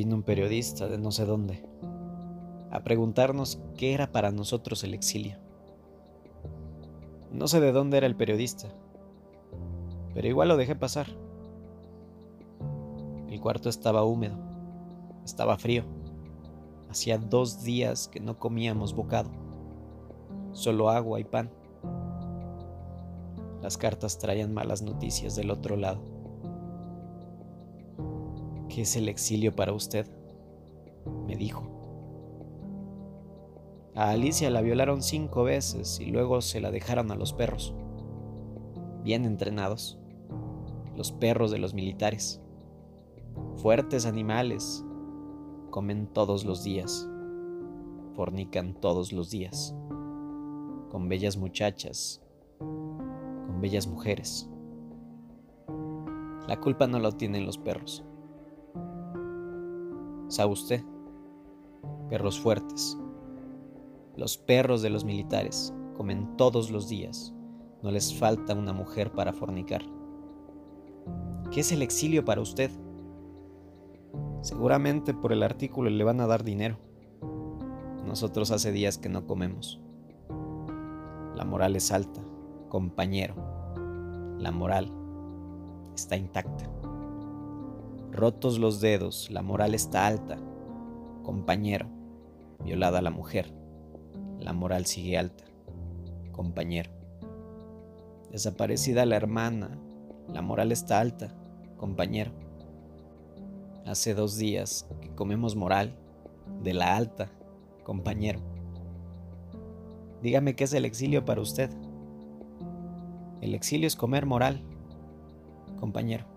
un periodista de no sé dónde a preguntarnos qué era para nosotros el exilio. No sé de dónde era el periodista, pero igual lo dejé pasar. El cuarto estaba húmedo, estaba frío. Hacía dos días que no comíamos bocado, solo agua y pan. Las cartas traían malas noticias del otro lado. ¿Qué es el exilio para usted? me dijo. A Alicia la violaron cinco veces y luego se la dejaron a los perros. Bien entrenados. Los perros de los militares. Fuertes animales. Comen todos los días. Fornican todos los días. Con bellas muchachas. Con bellas mujeres. La culpa no lo tienen los perros. ¿Sabe usted? Perros fuertes los perros de los militares comen todos los días. No les falta una mujer para fornicar. ¿Qué es el exilio para usted? Seguramente por el artículo le van a dar dinero. Nosotros hace días que no comemos. La moral es alta, compañero. La moral está intacta. Rotos los dedos, la moral está alta, compañero. Violada la mujer la moral sigue alta, compañero. Desaparecida la hermana, la moral está alta, compañero. Hace dos días que comemos moral de la alta, compañero. Dígame qué es el exilio para usted. El exilio es comer moral, compañero.